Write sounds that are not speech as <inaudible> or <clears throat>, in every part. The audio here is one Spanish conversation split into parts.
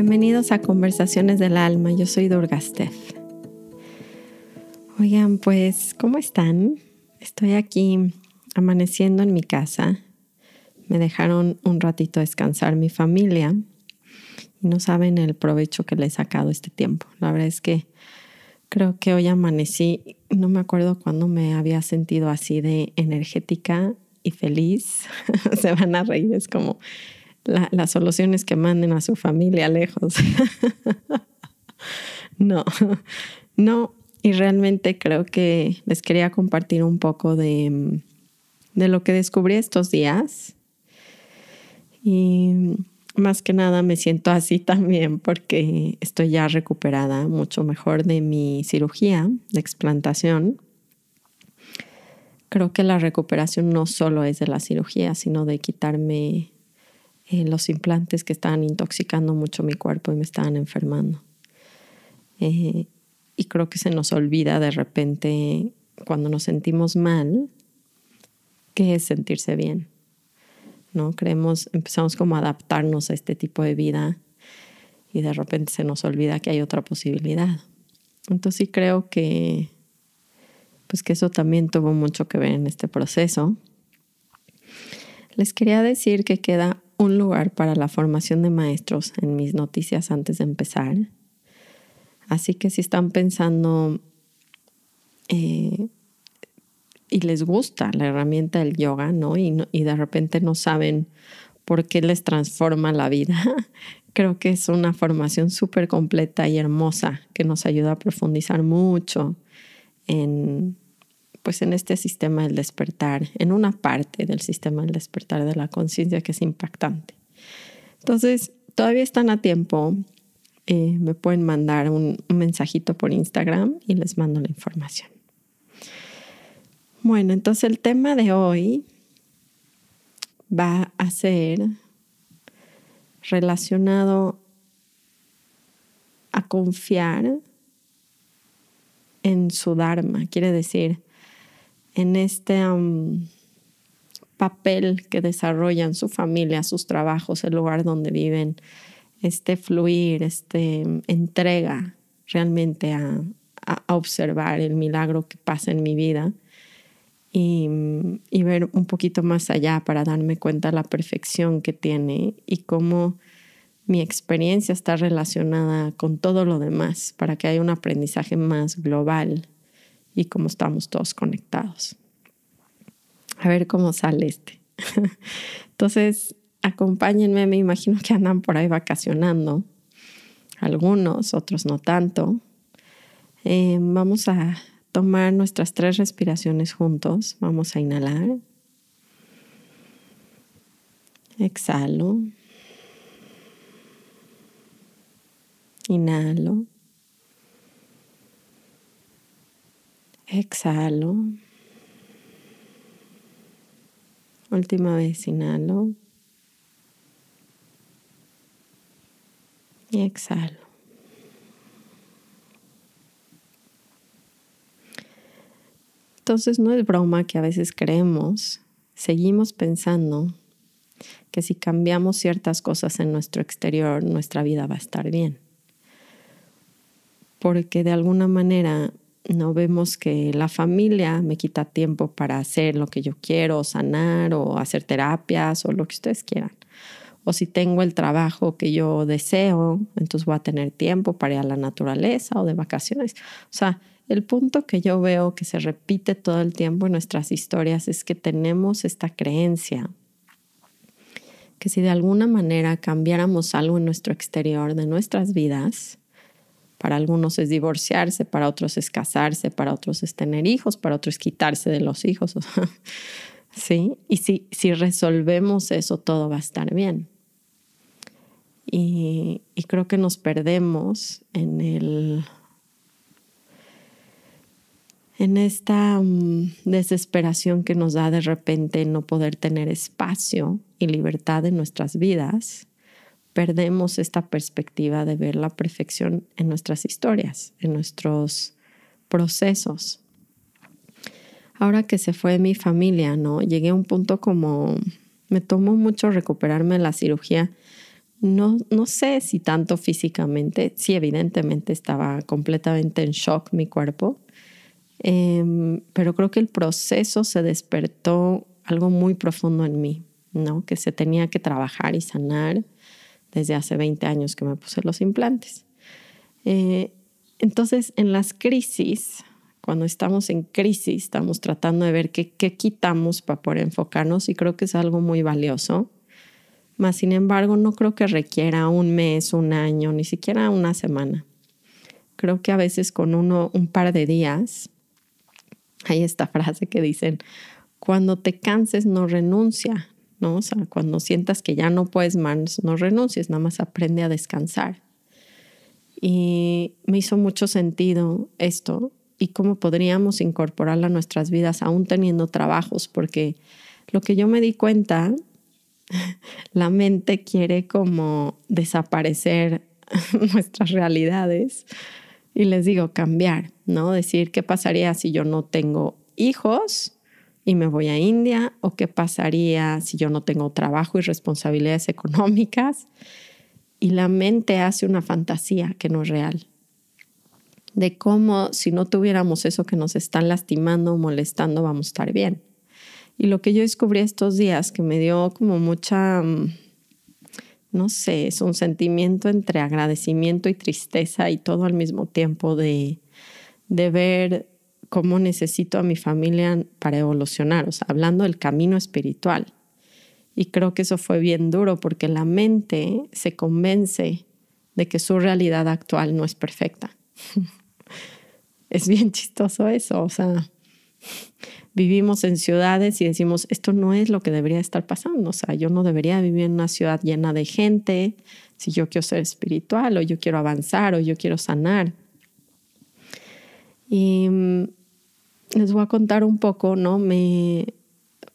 Bienvenidos a Conversaciones del Alma. Yo soy Durga Steph. Oigan, pues, ¿cómo están? Estoy aquí amaneciendo en mi casa. Me dejaron un ratito descansar mi familia y no saben el provecho que le he sacado este tiempo. La verdad es que creo que hoy amanecí, no me acuerdo cuándo me había sentido así de energética y feliz. <laughs> Se van a reír, es como las soluciones que manden a su familia lejos. <laughs> no, no, y realmente creo que les quería compartir un poco de, de lo que descubrí estos días. Y más que nada me siento así también porque estoy ya recuperada mucho mejor de mi cirugía de explantación. Creo que la recuperación no solo es de la cirugía, sino de quitarme eh, los implantes que estaban intoxicando mucho mi cuerpo y me estaban enfermando. Eh, y creo que se nos olvida de repente cuando nos sentimos mal, qué es sentirse bien. ¿No? Creemos, empezamos como a adaptarnos a este tipo de vida y de repente se nos olvida que hay otra posibilidad. Entonces sí creo que pues que eso también tuvo mucho que ver en este proceso. Les quería decir que queda un lugar para la formación de maestros en mis noticias antes de empezar. Así que si están pensando eh, y les gusta la herramienta del yoga, ¿no? Y, y de repente no saben por qué les transforma la vida, <laughs> creo que es una formación súper completa y hermosa que nos ayuda a profundizar mucho en pues en este sistema del despertar, en una parte del sistema del despertar de la conciencia que es impactante. Entonces, todavía están a tiempo. Eh, me pueden mandar un, un mensajito por Instagram y les mando la información. Bueno, entonces el tema de hoy va a ser relacionado a confiar en su Dharma. Quiere decir, en este papel que desarrollan su familia, sus trabajos, el lugar donde viven, este fluir, este entrega realmente a, observar el milagro que pasa en mi vida y, y, ver un poquito más allá para darme cuenta de la perfección que tiene y cómo mi experiencia está relacionada con todo lo demás para que haya un aprendizaje más global y cómo estamos todos conectados. A ver cómo sale este. <laughs> Entonces, acompáñenme, me imagino que andan por ahí vacacionando. Algunos, otros no tanto. Eh, vamos a tomar nuestras tres respiraciones juntos. Vamos a inhalar. Exhalo. Inhalo. Exhalo. Última vez, inhalo. Y exhalo. Entonces no es broma que a veces creemos, seguimos pensando que si cambiamos ciertas cosas en nuestro exterior, nuestra vida va a estar bien. Porque de alguna manera no vemos que la familia me quita tiempo para hacer lo que yo quiero, sanar o hacer terapias o lo que ustedes quieran. O si tengo el trabajo que yo deseo, entonces voy a tener tiempo para ir a la naturaleza o de vacaciones. O sea, el punto que yo veo que se repite todo el tiempo en nuestras historias es que tenemos esta creencia que si de alguna manera cambiáramos algo en nuestro exterior de nuestras vidas, para algunos es divorciarse, para otros es casarse, para otros es tener hijos, para otros es quitarse de los hijos. <laughs> ¿Sí? Y si, si resolvemos eso, todo va a estar bien. Y, creo que nos perdemos en el en esta mm, desesperación que nos da de repente no poder tener espacio y libertad en nuestras vidas perdemos esta perspectiva de ver la perfección en nuestras historias, en nuestros procesos. Ahora que se fue mi familia, ¿no? Llegué a un punto como me tomó mucho recuperarme de la cirugía, no, no sé si tanto físicamente, sí, evidentemente estaba completamente en shock mi cuerpo, em, pero creo que el proceso se despertó algo muy profundo en mí, ¿no? Que se tenía que trabajar y sanar desde hace 20 años que me puse los implantes. Eh, entonces, en las crisis, cuando estamos en crisis, estamos tratando de ver qué, quitamos para poder enfocarnos y creo que es algo muy valioso. Más sin embargo, no creo que requiera un mes, un año, ni siquiera una semana. Creo que a veces con uno, un par de días, hay esta frase que dicen, cuando te canses no renuncia, ¿no? O sea, cuando sientas que ya no puedes más, no renuncies, nada más aprende a descansar. Y me hizo mucho sentido esto y cómo podríamos incorporarla a nuestras vidas aún teniendo trabajos, porque lo que yo me di cuenta, <laughs> la mente quiere como desaparecer <laughs> nuestras realidades y les digo cambiar, ¿no? Decir, ¿qué pasaría si yo no tengo hijos y me voy a India? ¿O qué pasaría si yo no tengo trabajo y responsabilidades económicas? y la mente hace una fantasía que no es real. De cómo si no tuviéramos eso que nos están lastimando o molestando, vamos a estar bien. Y lo que yo descubrí estos días, que me dio como mucha, mm, no sé, es un sentimiento entre agradecimiento y tristeza y todo al mismo tiempo de, de ver cómo necesito a mi familia para evolucionar, o sea, hablando del camino espiritual y creo que eso fue bien duro porque la mente se convence de que su realidad actual no es perfecta. <laughs> es bien chistoso eso, o sea, vivimos en ciudades y decimos, esto no es lo que debería estar pasando, o sea, yo no debería vivir en una ciudad llena de gente si yo quiero ser espiritual o yo quiero avanzar o yo quiero sanar. Y mm, les voy a contar un poco, ¿no? Me,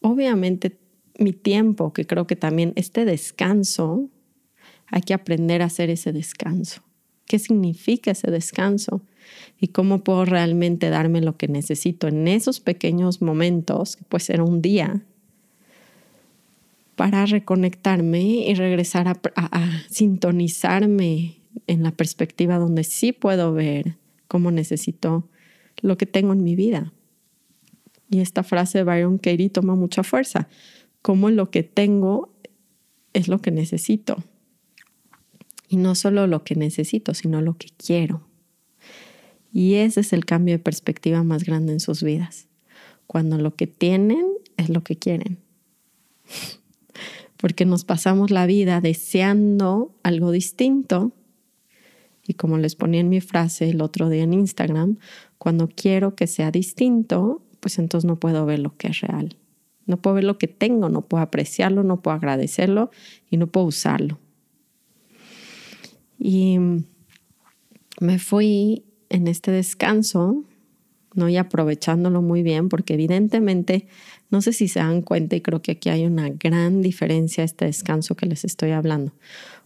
obviamente mi tiempo, que creo que también este descanso, hay que aprender a hacer ese descanso. ¿Qué significa ese descanso? Y cómo puedo realmente darme lo que necesito en esos pequeños momentos, que puede ser un día, para reconectarme y regresar a, a sintonizarme en la perspectiva donde sí puedo ver cómo necesito lo que tengo en mi vida. Y esta frase de Byron Katie toma mucha fuerza cómo lo que tengo es lo que necesito. Y no solo lo que necesito, sino lo que quiero. Y ese es el cambio de perspectiva más grande en sus vidas. Cuando lo que tienen es lo que quieren. Porque nos pasamos la vida deseando algo distinto. Y como les ponía en mi frase el otro día en Instagram, cuando quiero que sea distinto, pues entonces no puedo ver lo que es real. No puedo ver lo que tengo, no puedo apreciarlo, no puedo agradecerlo y no puedo usarlo. Y me fui en este descanso, ¿no? Y aprovechándolo muy bien, porque evidentemente, no sé si se dan cuenta, y creo que aquí hay una gran diferencia este descanso que les estoy hablando.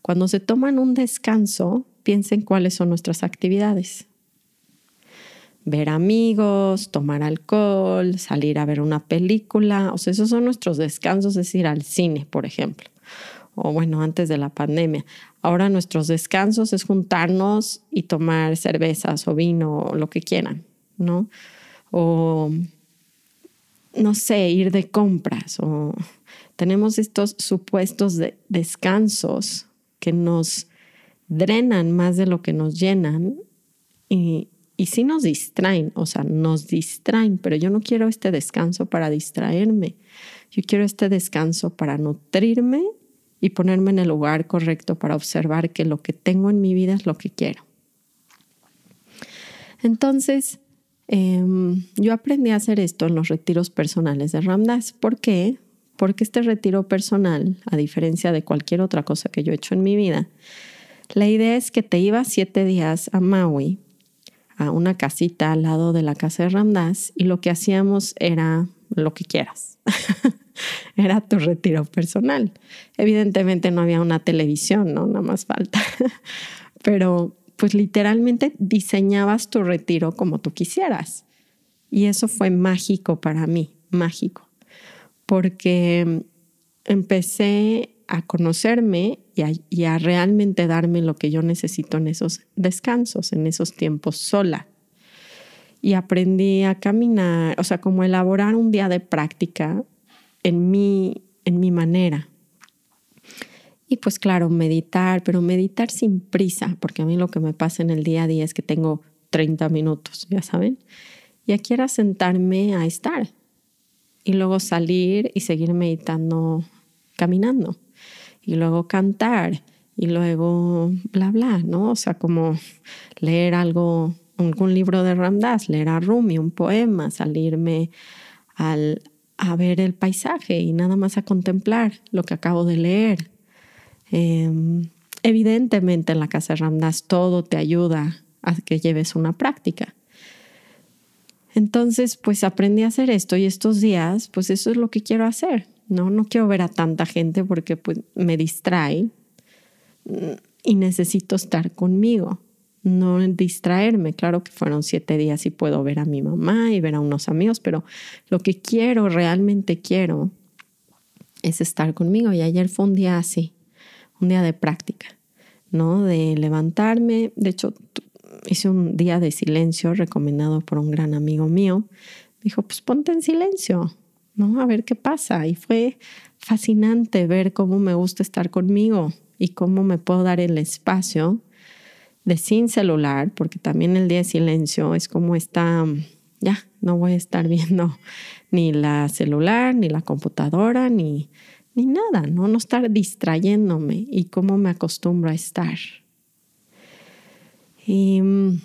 Cuando se toman un descanso, piensen cuáles son nuestras actividades ver amigos, tomar alcohol, salir a ver una película. O sea, esos son nuestros descansos, es ir al cine, por ejemplo. O bueno, antes de la pandemia. Ahora nuestros descansos es juntarnos y tomar cervezas o vino o lo que quieran, ¿no? O, no sé, ir de compras. O tenemos estos supuestos de descansos que nos drenan más de lo que nos llenan y, y sí nos distraen, o sea, nos distraen, pero yo no quiero este descanso para distraerme. Yo quiero este descanso para nutrirme y ponerme en el lugar correcto para observar que lo que tengo en mi vida es lo que quiero. Entonces, em, yo aprendí a hacer esto en los retiros personales de Ramdas. ¿Por qué? Porque este retiro personal, a diferencia de cualquier otra cosa que yo he hecho en mi vida, la idea es que te ibas siete días a Maui a una casita al lado de la casa de Ramdas y lo que hacíamos era lo que quieras. <laughs> era tu retiro personal. Evidentemente no había una televisión, ¿no? Nada más falta. <laughs> Pero pues literalmente diseñabas tu retiro como tú quisieras. Y eso fue mágico para mí, mágico. Porque empecé a conocerme y a, realmente darme lo que yo necesito en esos descansos, en esos tiempos sola. Y aprendí a caminar, o sea, como elaborar un día de práctica en mi, en mi manera. Y pues claro, meditar, pero meditar sin prisa, porque a mí lo que me pasa en el día a día es que tengo 30 minutos, ya saben. Y aquí era sentarme a estar y luego salir y seguir meditando caminando y luego cantar y luego bla bla, ¿no? O sea, como leer algo, algún libro de Ramdas, leer a Rumi, un poema, salirme al, a ver el paisaje y nada más a contemplar lo que acabo de leer. Em, evidentemente en la casa de Ramdas todo te ayuda a que lleves una práctica. Entonces, pues aprendí a hacer esto y estos días, pues eso es lo que quiero hacer. No, no quiero ver a tanta gente porque pues me distrae y necesito estar conmigo, no distraerme. Claro que fueron siete días y puedo ver a mi mamá y ver a unos amigos, pero lo que quiero, realmente quiero, es estar conmigo. Y ayer fue un día así, un día de práctica, ¿no? De levantarme. De hecho, hice un día de silencio recomendado por un gran amigo mío. Me dijo, pues ponte en silencio, ¿no? A ver qué pasa. Y fue fascinante ver cómo me gusta estar conmigo y cómo me puedo dar el espacio de sin celular, porque también el día de silencio es como está, ya, no voy a estar viendo <laughs> ni la celular, ni la computadora, ni, ni nada, ¿no? No estar distrayéndome y cómo me acostumbro a estar. Y mm,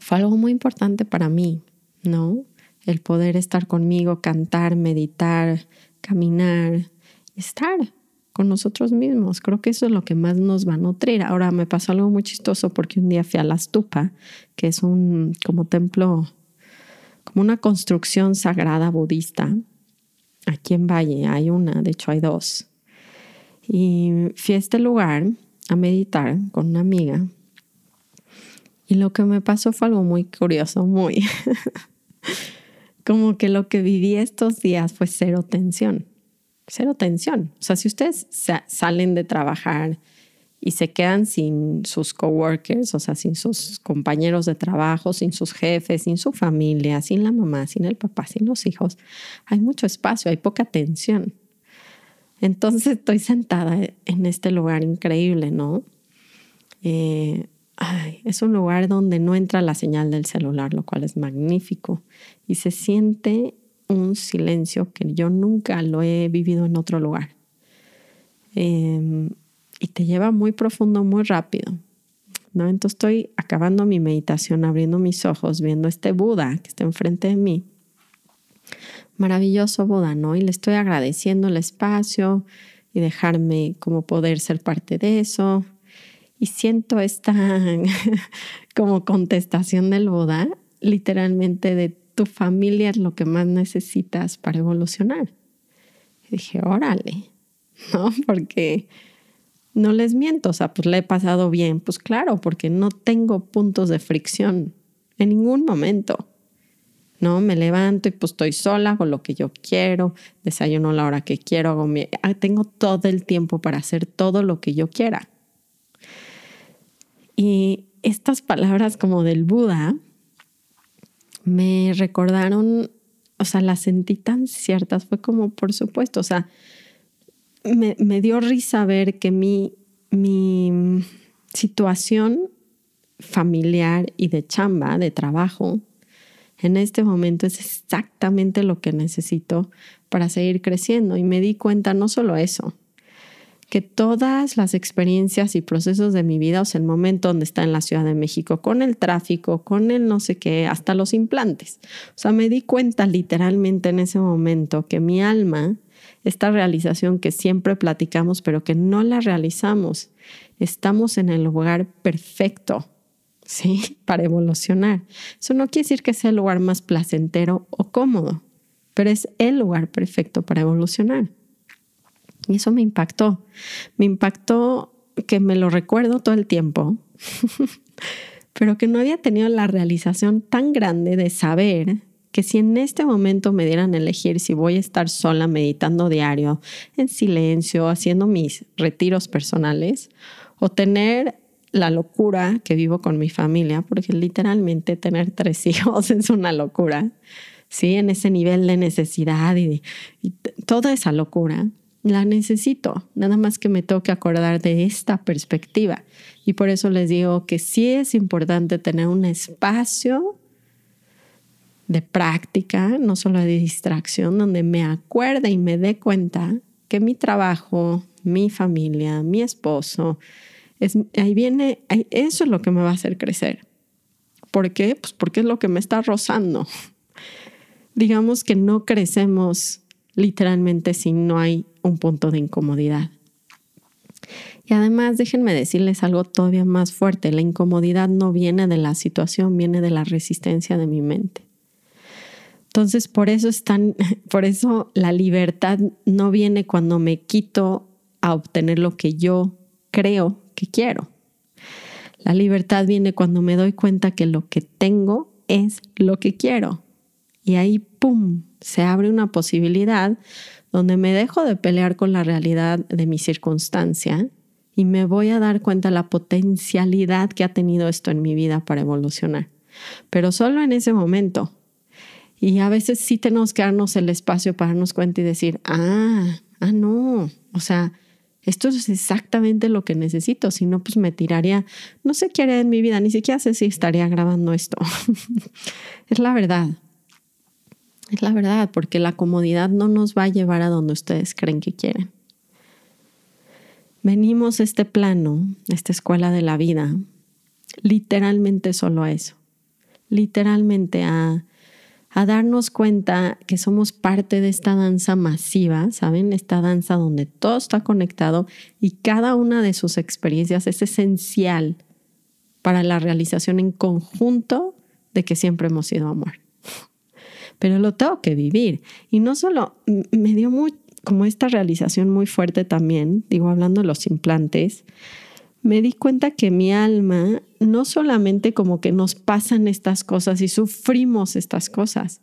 fue algo muy importante para mí, ¿no? El poder estar conmigo, cantar, meditar, caminar, estar con nosotros mismos. Creo que eso es lo que más nos va a nutrir. Ahora me pasó algo muy chistoso porque un día fui a la Stupa, que es un como templo, como una construcción sagrada budista. Aquí en Valle hay una, de hecho hay dos. Y fui a este lugar a meditar con una amiga. Y lo que me pasó fue algo muy curioso, muy <laughs> como que lo que viví estos días fue cero tensión, cero tensión. O sea, si ustedes salen de trabajar y se quedan sin sus coworkers, o sea, sin sus compañeros de trabajo, sin sus jefes, sin su familia, sin la mamá, sin el papá, sin los hijos, hay mucho espacio, hay poca tensión. Entonces estoy sentada en este lugar increíble, ¿no? Eh, es un lugar donde no entra la señal del celular, lo cual es magnífico. Y se siente un silencio que yo nunca lo he vivido en otro lugar. Em, y te lleva muy profundo, muy rápido. ¿no? Entonces estoy acabando mi meditación, abriendo mis ojos, viendo este Buda que está enfrente de mí. Maravilloso Buda, ¿no? Y le estoy agradeciendo el espacio y dejarme como poder ser parte de eso y siento esta <laughs> como contestación del Buda, literalmente de tu familia es lo que más necesitas para evolucionar. Dije, órale, <laughs> ¿no? Porque no les miento, o sea, pues le he pasado bien, pues claro, porque no tengo puntos de fricción en ningún momento. ¿no? Me levanto y pues estoy sola, hago lo que yo quiero, desayuno la hora que quiero, hago. Ah, tengo todo el tiempo para hacer todo lo que yo quiera. Y estas palabras como del Buda me recordaron, o sea, las sentí tan ciertas, fue como, por supuesto, o sea, me, dio risa ver que mi, mi situación familiar y de chamba, de trabajo, en este momento es exactamente lo que necesito para seguir creciendo. Y me di cuenta no solo eso, que todas las experiencias y procesos de mi vida, o sea, el momento donde está en la Ciudad de México, con el tráfico, con el no sé qué, hasta los implantes. O sea, me di cuenta literalmente en ese momento que mi alma, esta realización que siempre platicamos, pero que no la realizamos, estamos en el lugar perfecto, ¿sí? <laughs> Para evolucionar. Eso no quiere decir que sea el lugar más placentero o cómodo, pero es el lugar perfecto para evolucionar. Y eso me impactó. Me impactó que me lo recuerdo todo el tiempo, <laughs> pero que no había tenido la realización tan grande de saber que si en este momento me dieran a elegir si voy a estar sola meditando diario, en silencio, haciendo mis retiros personales, o tener la locura que vivo con mi familia, porque literalmente tener tres <laughs> hijos es una locura, ¿sí? En ese nivel de necesidad y, y toda esa locura, la necesito, nada más que me tengo que acordar de esta perspectiva. Y por eso les digo que sí es importante tener un espacio de práctica, no solo de distracción, donde me acuerde y me dé cuenta que mi trabajo, mi familia, mi esposo, es, ahí viene, eso es lo que me va a hacer crecer. ¿Por qué? Pues porque es lo que me está rozando. <laughs> Digamos que no crecemos literalmente si no hay un punto de incomodidad. Y además, déjenme decirles algo todavía más fuerte. La incomodidad no viene de la situación, viene de la resistencia de mi mente. Entonces, por eso <laughs> por eso la libertad no viene cuando me quito a obtener lo que yo creo que quiero. La libertad viene cuando me doy cuenta que lo que tengo es lo que quiero. Y ahí, ¡pum!, se abre una posibilidad donde me dejo de pelear con la realidad de mi circunstancia y me voy a dar cuenta de la potencialidad que ha tenido esto en mi vida para evolucionar. Pero solo en ese momento. Y a veces sí tenemos que darnos el espacio para darnos cuenta y decir, ah, ah, no, o sea, esto es exactamente lo que necesito, si no, pues me tiraría, no sé qué haría en mi vida, ni siquiera sé si estaría grabando esto. <laughs> es la verdad. Es la verdad, porque la comodidad no nos va a llevar a donde ustedes creen que quieren. Venimos a este plano, esta escuela de la vida, literalmente solo a eso, literalmente a, a darnos cuenta que somos parte de esta danza masiva, ¿saben? Esta danza donde todo está conectado y cada una de sus experiencias es esencial para la realización en conjunto de que siempre hemos sido amor pero lo tengo que vivir. Y no solo, me dio muy, como esta realización muy fuerte también, digo, hablando de los implantes, me di cuenta que mi alma no solamente como que nos pasan estas cosas y sufrimos estas cosas,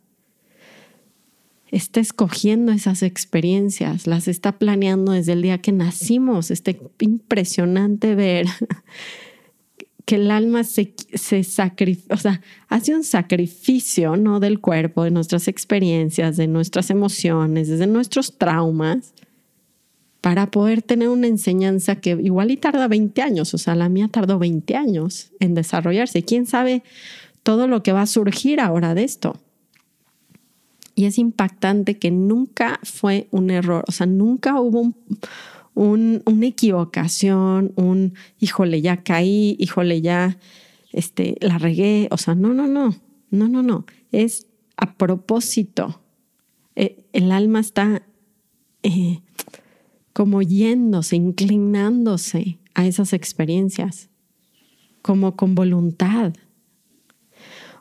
está escogiendo esas experiencias, las está planeando desde el día que nacimos. Este impresionante ver que el alma se, se sacrifica, o sea, hace un sacrificio, ¿no? Del cuerpo, de nuestras experiencias, de nuestras emociones, de nuestros traumas, para poder tener una enseñanza que igual y tarda 20 años, o sea, la mía tardó 20 años en desarrollarse. ¿Quién sabe todo lo que va a surgir ahora de esto? Y es impactante que nunca fue un error, o sea, nunca hubo un, una equivocación, un híjole, ya caí, híjole, ya este, la regué. O sea, no, no, no, no, no, no. Es a propósito. Eh, el alma está eh, como yéndose, inclinándose a esas experiencias, como con voluntad.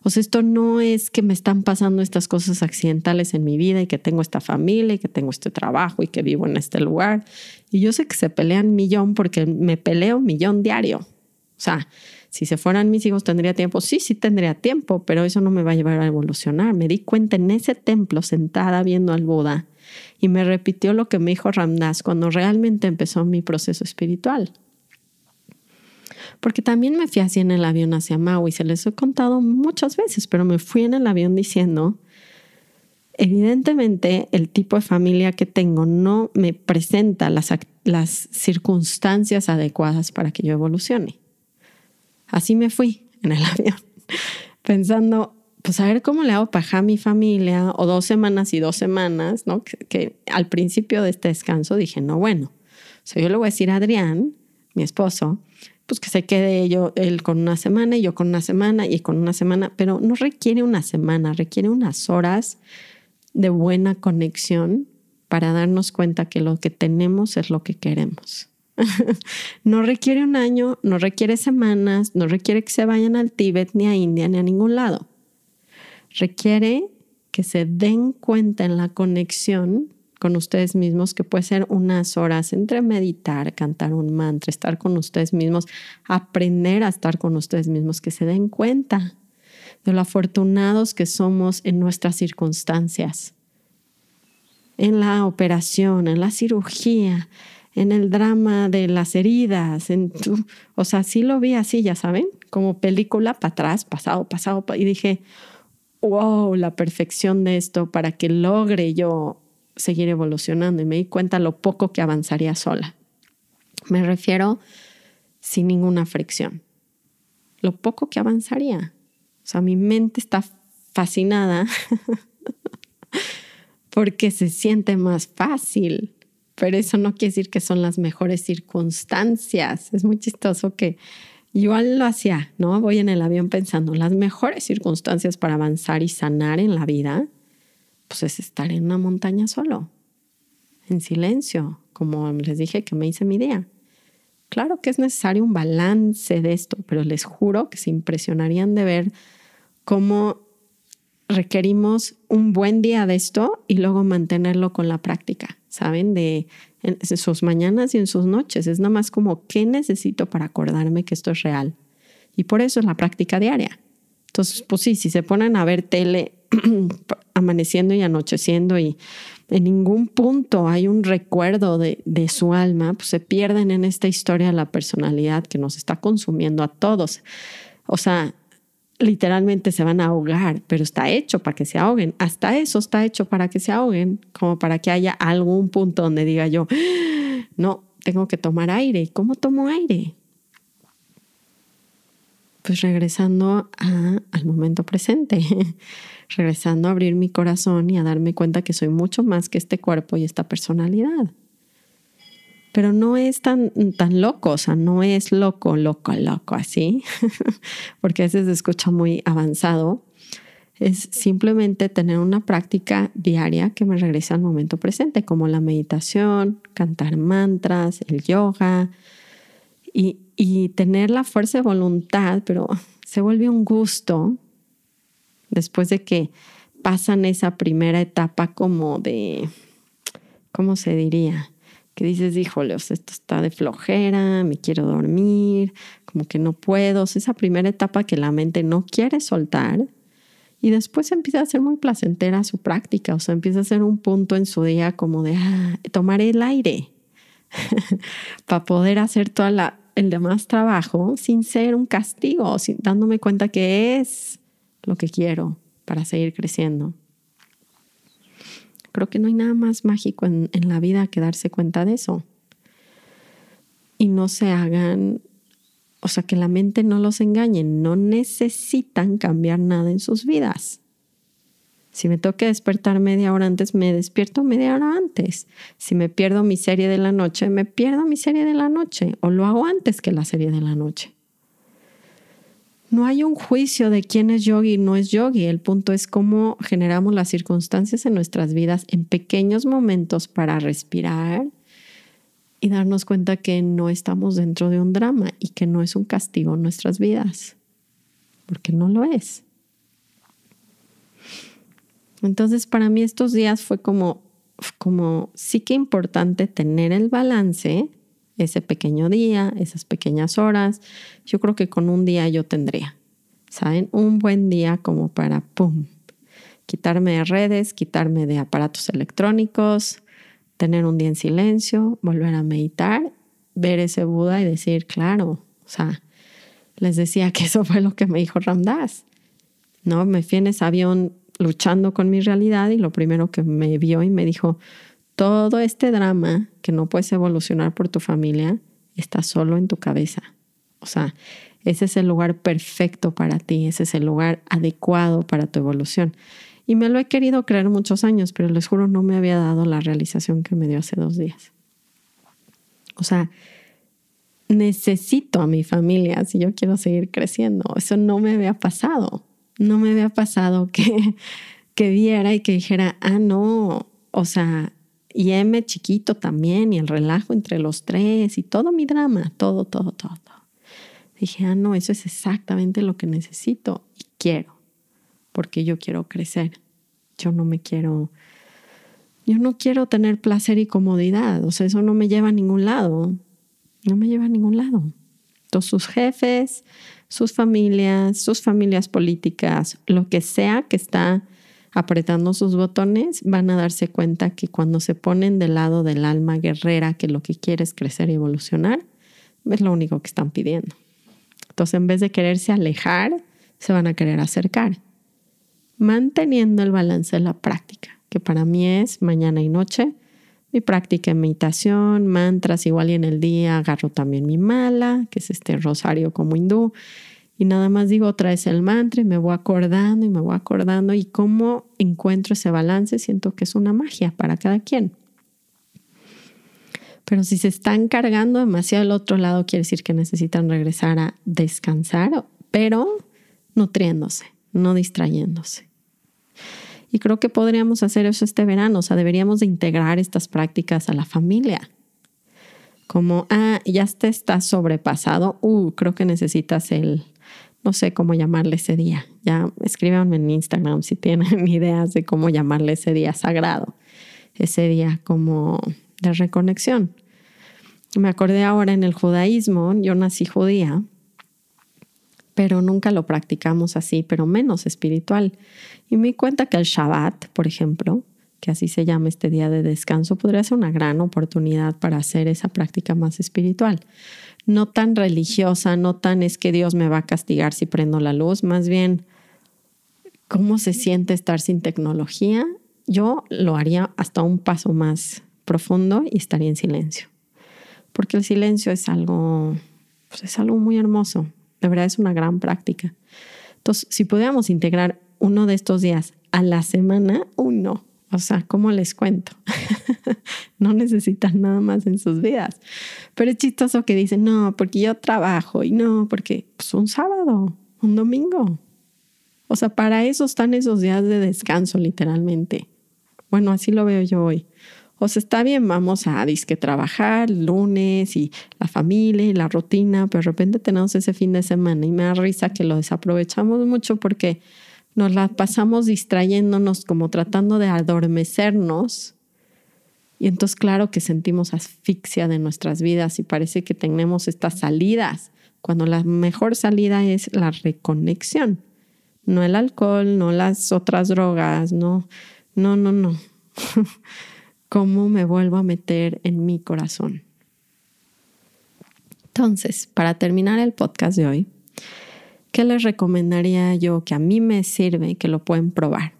O sea, esto no es que me están pasando estas cosas accidentales en mi vida y que tengo esta familia y que tengo este trabajo y que vivo en este lugar. Y yo sé que se pelean millón porque me peleo millón diario. O sea, si se fueran mis hijos, ¿tendría tiempo? Sí, sí tendría tiempo, pero eso no me va a llevar a evolucionar. Me di cuenta en ese templo sentada viendo al Buda y me repitió lo que me dijo Ramdas cuando realmente empezó mi proceso espiritual porque también me fui así en el avión hacia Maui, se les he contado muchas veces, pero me fui en el avión diciendo, evidentemente el tipo de familia que tengo no me presenta las, las circunstancias adecuadas para que yo evolucione. Así me fui en el <laughs> avión, pensando, pues a ver cómo le hago para a mi familia, o dos semanas y dos semanas, ¿no? Que, que, al principio de este descanso dije, no, bueno, o sea, yo le voy a decir a Adrián, mi esposo, pues que se quede yo, él con una semana y yo con una semana y con una semana, pero no requiere una semana, requiere unas horas de buena conexión para darnos cuenta que lo que tenemos es lo que queremos. <laughs> no requiere un año, no requiere semanas, no requiere que se vayan al Tíbet, ni a India, ni a ningún lado. Requiere que se den cuenta en la conexión con ustedes mismos, que puede ser unas horas entre meditar, cantar un mantra, estar con ustedes mismos, aprender a estar con ustedes mismos, que se den cuenta de lo afortunados que somos en nuestras circunstancias, en la operación, en la cirugía, en el drama de las heridas, en tu, o sea, sí lo vi así, ya saben, como película para atrás, pasado, pasado, y dije, wow, la perfección de esto para que logre yo seguir evolucionando y me di cuenta lo poco que avanzaría sola. Me refiero sin ninguna fricción. Lo poco que avanzaría. Sea, mi mente está fascinada <laughs> porque se siente más fácil pero eso no quiere decir que son las mejores circunstancias. Es muy chistoso que yo lo hacía, ¿no? Voy en el avión pensando, las mejores circunstancias para avanzar y sanar en la vida, pues es estar en una montaña solo, en silencio, como les dije que me hice mi día. Claro que es necesario un balance de esto, pero les juro que se impresionarían de ver cómo requerimos un buen día de esto y luego mantenerlo con la práctica. ¿saben? De en sus mañanas y en sus noches. Es nada más como, ¿qué necesito para acordarme que esto es real? Y por eso es la práctica diaria. Entonces, pues sí, si se ponen a ver tele <clears throat> amaneciendo y anocheciendo y en ningún punto hay un recuerdo de, de, su alma, pues se pierden en esta historia la personalidad que nos está consumiendo a todos. O sea, literalmente se van a ahogar, pero está hecho para que se ahoguen. Hasta eso está hecho para que se ahoguen, como para que haya algún punto donde diga yo, no, tengo que tomar aire. ¿Cómo tomo aire? Pues regresando al momento presente, <laughs> regresando a abrir mi corazón y a darme cuenta que soy mucho más que este cuerpo y esta personalidad pero no es tan, tan loco, o sea, no es loco, loco, loco así, <laughs> porque a veces se escucha muy avanzado. Es simplemente tener una práctica diaria que me regrese al momento presente, como la meditación, cantar mantras, el yoga y, y tener la fuerza de voluntad, pero se vuelve un gusto después de que pasan esa primera etapa como de, ¿cómo se diría? Dices, híjole, esto está de flojera, me quiero dormir, como que no puedo. Es esa primera etapa que la mente no quiere soltar y después empieza a ser muy placentera su práctica, o sea, empieza a ser un punto en su día como de, ah, tomaré el aire <laughs> para poder hacer todo el demás trabajo sin ser un castigo, sin, dándome cuenta que es lo que quiero para seguir creciendo. Creo que no hay nada más mágico en, la vida que darse cuenta de eso. Y no se hagan, o sea, que la mente no los engañe, no necesitan cambiar nada en sus vidas. Si me toca despertar media hora antes, me despierto media hora antes. Si me pierdo mi serie de la noche, me pierdo mi serie de la noche o lo hago antes que la serie de la noche. No hay un juicio de quién es yogi y no es yogi. El punto es cómo generamos las circunstancias en nuestras vidas en pequeños momentos para respirar y darnos cuenta que no estamos dentro de un drama y que no es un castigo en nuestras vidas, porque no lo es. Entonces, para mí estos días fue como, como sí que importante tener el balance ese pequeño día, esas pequeñas horas. Yo creo que con un día yo tendría, ¿saben? Un buen día como para, ¡pum!, quitarme de redes, quitarme de aparatos electrónicos, tener un día en silencio, volver a meditar, ver ese Buda y decir, claro, o sea, les decía que <laughs> eso fue lo que me dijo Ramdas. ¿no? Me fui en ese avión luchando con mi realidad y lo primero que me vio y me dijo, todo este drama que no puedes evolucionar por tu familia está solo en tu cabeza. O sea, ese es el lugar perfecto para ti, ese es el lugar adecuado para tu evolución. Y me lo he querido creer muchos años, pero les juro no me había dado la realización que me dio hace dos días. O sea, necesito a mi familia si yo quiero seguir creciendo. Eso no me había pasado. No me había pasado que, que viera y que dijera, ah, no, o sea, y M chiquito también, y el relajo entre los tres, y todo mi drama, todo, todo, todo, todo. Dije, ah, no, eso es exactamente lo que necesito y quiero, porque yo quiero crecer. Yo no me quiero, yo no quiero tener placer y comodidad, o sea, eso no me lleva a ningún lado, no me lleva a ningún lado. Todos sus jefes, sus familias, sus familias políticas, lo que sea que está apretando sus botones, van a darse cuenta que cuando se ponen del lado del alma guerrera, que lo que quiere es crecer y evolucionar, es lo único que están pidiendo. Entonces, en vez de quererse alejar, se van a querer acercar, manteniendo el balance de la práctica, que para mí es mañana y noche, mi práctica de meditación, mantras, igual y en el día agarro también mi mala, que es este rosario como hindú, y nada más digo otra vez el mantra y me voy acordando y me voy acordando y cómo encuentro ese balance, siento que es una magia para cada quien. Pero si se están cargando demasiado al otro lado, quiere decir que necesitan regresar a descansar, pero nutriéndose, no distrayéndose. Y creo que podríamos hacer eso este verano, o sea, deberíamos de integrar estas prácticas a la familia. Como, ah, ya te estás sobrepasado, uh, creo que necesitas el, no sé cómo llamarle ese día. Ya escríbanme en Instagram si tienen <laughs> ideas de cómo llamarle ese día sagrado, ese día como de reconexión. Me acordé ahora en el judaísmo, yo nací judía, pero nunca lo practicamos así, pero menos espiritual. Y me di cuenta que el Shabbat, por ejemplo, que así se llama este día de descanso, podría ser una gran oportunidad para hacer esa práctica más espiritual. No tan religiosa, no tan es que Dios me va a castigar si prendo la luz, más bien cómo se siente estar sin tecnología. Yo lo haría hasta un paso más profundo y estaría en silencio. Porque el silencio es algo, pues, es algo muy hermoso. De verdad es una gran práctica. Entonces, si pudiéramos integrar uno de estos días a la semana, uno. O sea, ¿cómo les cuento? <laughs> no necesitan nada más en sus vidas. Pero es chistoso que dicen, no, porque yo trabajo y no, porque pues, un sábado, un domingo. O sea, para eso están esos días de descanso, literalmente. Bueno, así lo veo yo hoy. O sea, está bien, vamos a disque trabajar lunes y la familia y la rutina, pero de repente tenemos ese fin de semana y me da risa que lo desaprovechamos mucho porque nos la pasamos distrayéndonos, como tratando de adormecernos. Y entonces, claro que sentimos asfixia de nuestras vidas y parece que tenemos estas salidas, cuando la mejor salida es la reconexión, no el alcohol, no las otras drogas, no, no, no, no. <laughs> cómo me vuelvo a meter en mi corazón. Entonces, para terminar el podcast de hoy, ¿qué les recomendaría yo que a mí me sirve que lo pueden probar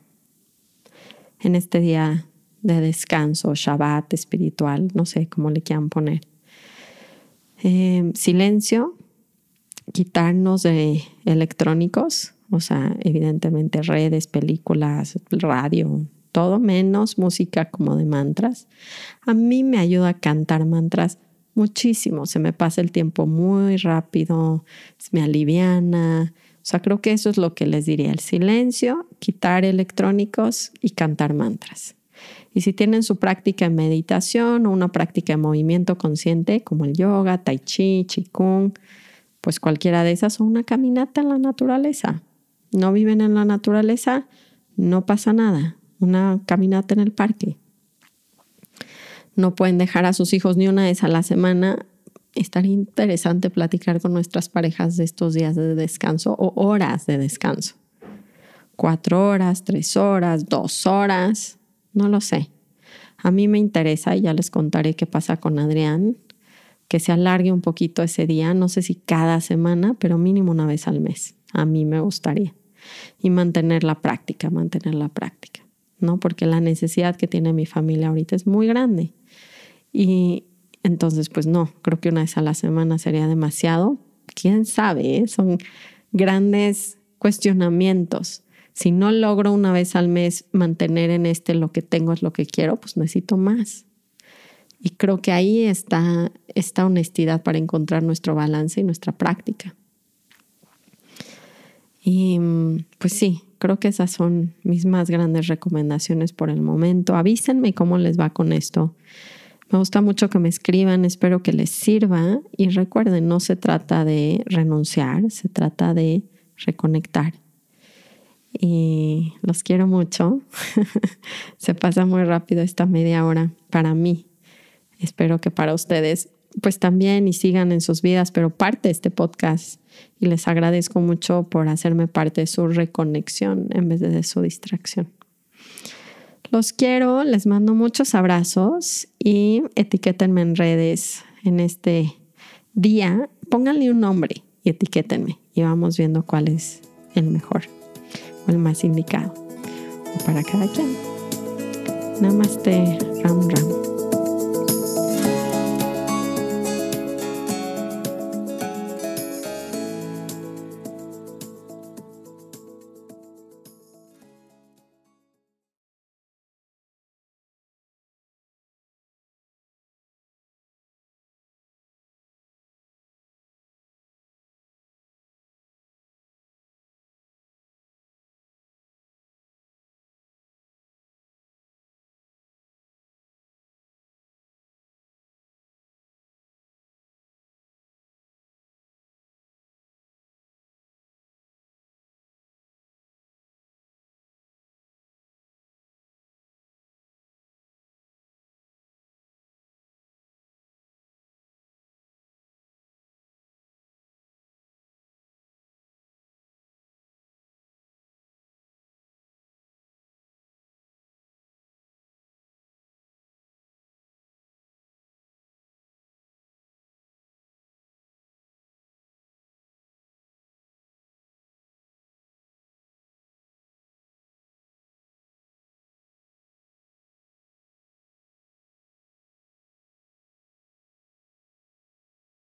en este día de descanso, Shabbat espiritual, no sé cómo le quieran poner? Em, silencio, quitarnos de electrónicos, o sea, evidentemente redes, películas, radio, todo menos música como de mantras. A mí me ayuda a cantar mantras muchísimo, se me pasa el tiempo muy rápido, me aliviana. O sea, creo que eso es lo que les diría, el silencio, quitar electrónicos y cantar mantras. Y si tienen su práctica en meditación o una práctica de movimiento consciente como el yoga, tai chi, qigong, pues cualquiera de esas o una caminata en la naturaleza. No viven en la naturaleza, no pasa nada una caminata en el parque. No pueden dejar a sus hijos ni una vez a la semana. Estaría interesante platicar con nuestras parejas de estos días de descanso o horas de descanso. Cuatro horas, tres horas, dos horas, no lo sé. A mí me interesa y ya les contaré qué pasa con Adrián, que se alargue un poquito ese día, no sé si cada semana, pero mínimo una vez al mes. A mí me gustaría. Y mantener la práctica, mantener la práctica. ¿No? Porque la necesidad que tiene mi familia ahorita es muy grande. Y entonces, pues no, creo que una vez a la semana sería demasiado. ¿Quién sabe? Eh? Son grandes cuestionamientos. Si no logro una vez al mes mantener en este lo que tengo es lo que quiero, pues necesito más. Y creo que ahí está esta honestidad para encontrar nuestro balance y nuestra práctica. Y pues sí, creo que esas son mis más grandes recomendaciones por el momento. Avísenme cómo les va con esto. Me gusta mucho que me escriban, espero que les sirva y recuerden, no se trata de renunciar, se trata de reconectar. Y los quiero mucho. <laughs> se pasa muy rápido esta media hora para mí. Espero que para ustedes pues también y sigan en sus vidas, pero parte de este podcast. Y les agradezco mucho por hacerme parte de su reconexión en vez de su distracción. Los quiero, les mando muchos abrazos y etiquétenme en redes en este día. Pónganle un nombre y etiquétenme y vamos viendo cuál es el mejor o el más indicado para cada quien. Namaste, Ram Ram.